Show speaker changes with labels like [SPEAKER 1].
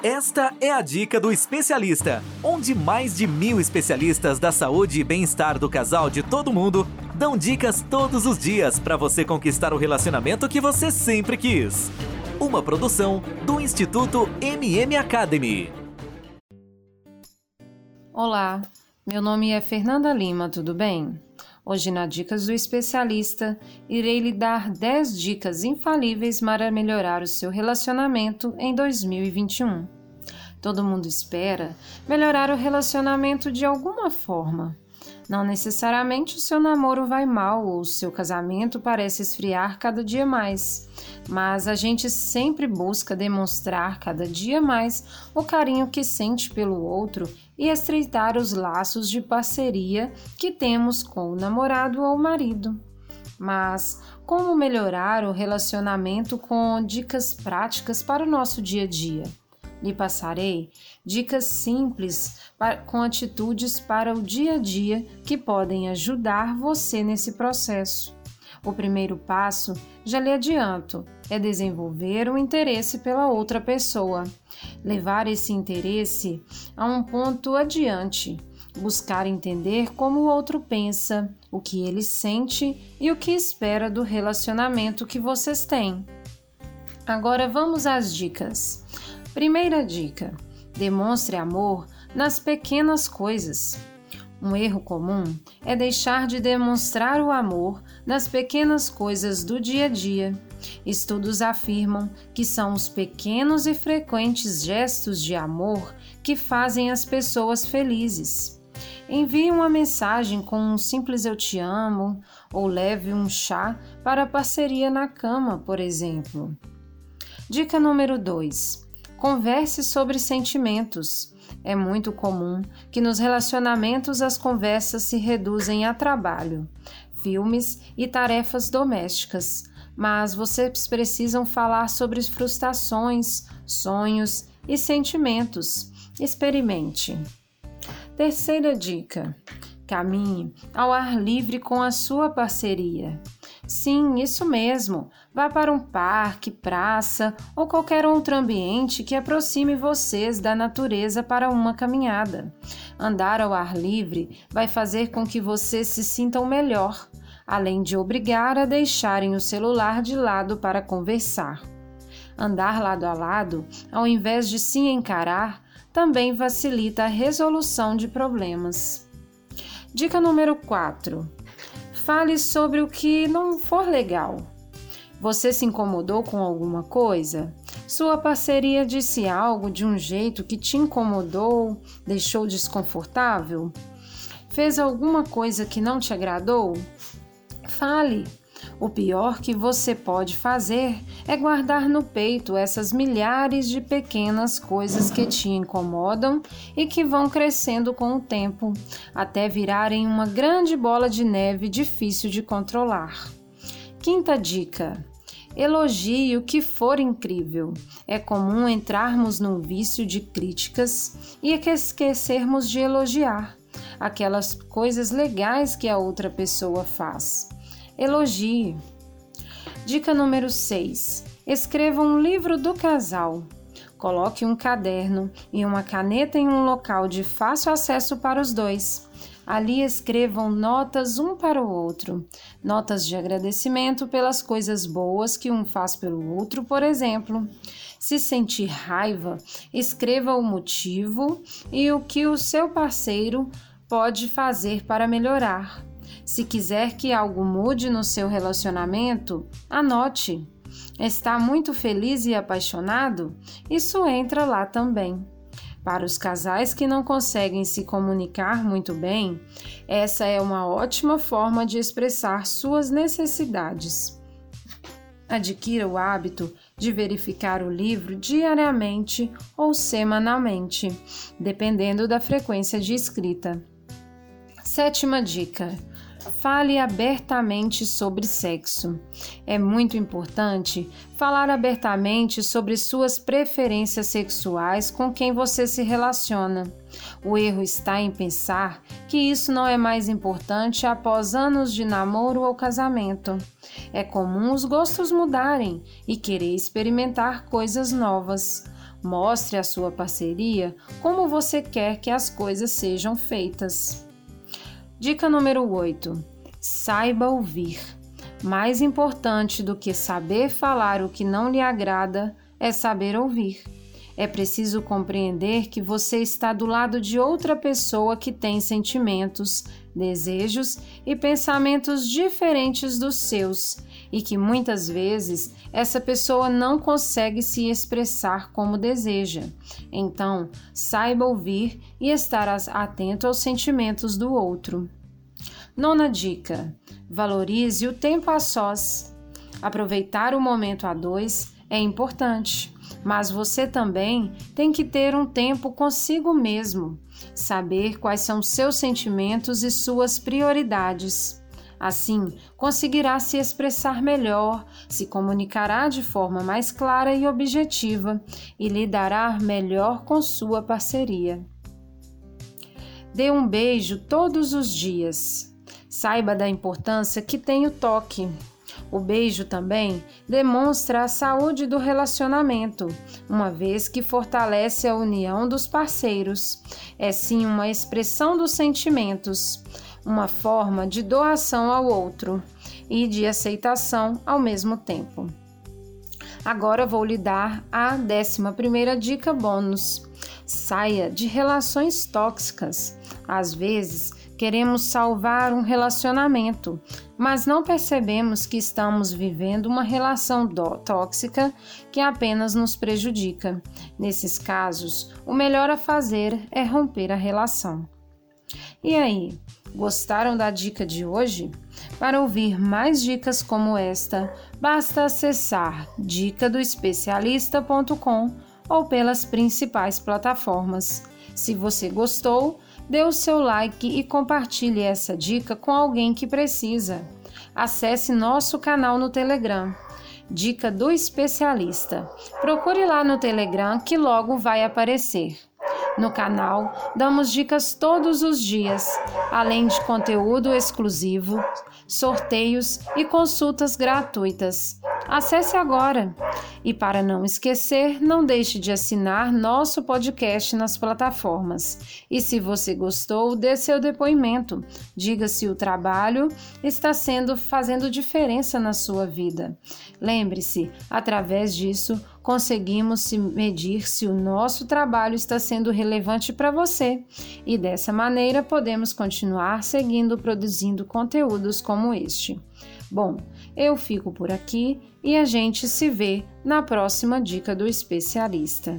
[SPEAKER 1] Esta é a dica do especialista, onde mais de mil especialistas da saúde e bem-estar do casal de todo mundo dão dicas todos os dias para você conquistar o relacionamento que você sempre quis. Uma produção do Instituto MM Academy.
[SPEAKER 2] Olá, meu nome é Fernanda Lima, tudo bem? Hoje, na Dicas do Especialista, irei lhe dar 10 dicas infalíveis para melhorar o seu relacionamento em 2021. Todo mundo espera melhorar o relacionamento de alguma forma. Não necessariamente o seu namoro vai mal ou o seu casamento parece esfriar cada dia mais, mas a gente sempre busca demonstrar cada dia mais o carinho que sente pelo outro e estreitar os laços de parceria que temos com o namorado ou marido. Mas como melhorar o relacionamento com dicas práticas para o nosso dia a dia? Lhe passarei dicas simples com atitudes para o dia a dia que podem ajudar você nesse processo. O primeiro passo, já lhe adianto, é desenvolver o interesse pela outra pessoa, levar esse interesse a um ponto adiante, buscar entender como o outro pensa, o que ele sente e o que espera do relacionamento que vocês têm. Agora vamos às dicas. Primeira dica: demonstre amor nas pequenas coisas. Um erro comum é deixar de demonstrar o amor nas pequenas coisas do dia a dia. Estudos afirmam que são os pequenos e frequentes gestos de amor que fazem as pessoas felizes. Envie uma mensagem com um simples eu te amo ou leve um chá para a parceria na cama, por exemplo. Dica número 2: Converse sobre sentimentos. É muito comum que nos relacionamentos as conversas se reduzem a trabalho, filmes e tarefas domésticas, mas vocês precisam falar sobre frustrações, sonhos e sentimentos. Experimente. Terceira dica: caminhe ao ar livre com a sua parceria. Sim, isso mesmo. Vá para um parque, praça ou qualquer outro ambiente que aproxime vocês da natureza para uma caminhada. Andar ao ar livre vai fazer com que vocês se sintam melhor, além de obrigar a deixarem o celular de lado para conversar. Andar lado a lado, ao invés de se encarar, também facilita a resolução de problemas. Dica número 4 Fale sobre o que não for legal. Você se incomodou com alguma coisa? Sua parceria disse algo de um jeito que te incomodou, deixou desconfortável? Fez alguma coisa que não te agradou? Fale. O pior que você pode fazer é guardar no peito essas milhares de pequenas coisas que te incomodam e que vão crescendo com o tempo, até virarem uma grande bola de neve difícil de controlar. Quinta dica: elogie o que for incrível. É comum entrarmos num vício de críticas e esquecermos de elogiar aquelas coisas legais que a outra pessoa faz. Elogie. Dica número 6. Escreva um livro do casal. Coloque um caderno e uma caneta em um local de fácil acesso para os dois. Ali escrevam notas um para o outro, notas de agradecimento pelas coisas boas que um faz pelo outro, por exemplo. Se sentir raiva, escreva o motivo e o que o seu parceiro pode fazer para melhorar. Se quiser que algo mude no seu relacionamento, anote. Está muito feliz e apaixonado? Isso entra lá também. Para os casais que não conseguem se comunicar muito bem, essa é uma ótima forma de expressar suas necessidades. Adquira o hábito de verificar o livro diariamente ou semanalmente, dependendo da frequência de escrita. Sétima dica: Fale abertamente sobre sexo. É muito importante falar abertamente sobre suas preferências sexuais com quem você se relaciona. O erro está em pensar que isso não é mais importante após anos de namoro ou casamento. É comum os gostos mudarem e querer experimentar coisas novas. Mostre à sua parceria como você quer que as coisas sejam feitas. Dica número 8: saiba ouvir. Mais importante do que saber falar o que não lhe agrada é saber ouvir. É preciso compreender que você está do lado de outra pessoa que tem sentimentos, desejos e pensamentos diferentes dos seus e que muitas vezes essa pessoa não consegue se expressar como deseja. Então, saiba ouvir e estar atento aos sentimentos do outro. Nona dica: valorize o tempo a sós. Aproveitar o momento a dois é importante mas você também tem que ter um tempo consigo mesmo, saber quais são seus sentimentos e suas prioridades. Assim, conseguirá se expressar melhor, se comunicará de forma mais clara e objetiva e lidará melhor com sua parceria. Dê um beijo todos os dias. Saiba da importância que tem o toque. O beijo também demonstra a saúde do relacionamento, uma vez que fortalece a união dos parceiros. É sim uma expressão dos sentimentos, uma forma de doação ao outro e de aceitação ao mesmo tempo. Agora vou lhe dar a 11 dica bônus. Saia de relações tóxicas. Às vezes, Queremos salvar um relacionamento, mas não percebemos que estamos vivendo uma relação tóxica que apenas nos prejudica. Nesses casos, o melhor a fazer é romper a relação. E aí, gostaram da dica de hoje? Para ouvir mais dicas como esta, basta acessar dicadoespecialista.com ou pelas principais plataformas. Se você gostou, dê o seu like e compartilhe essa dica com alguém que precisa. Acesse nosso canal no Telegram. Dica do especialista. Procure lá no Telegram que logo vai aparecer. No canal, damos dicas todos os dias, além de conteúdo exclusivo, sorteios e consultas gratuitas. Acesse agora! E para não esquecer, não deixe de assinar nosso podcast nas plataformas. E se você gostou, dê seu depoimento. Diga se o trabalho está sendo fazendo diferença na sua vida. Lembre-se, através disso, conseguimos se medir se o nosso trabalho está sendo relevante para você e dessa maneira podemos continuar seguindo produzindo conteúdos como este. Bom, eu fico por aqui e a gente se vê na próxima dica do especialista.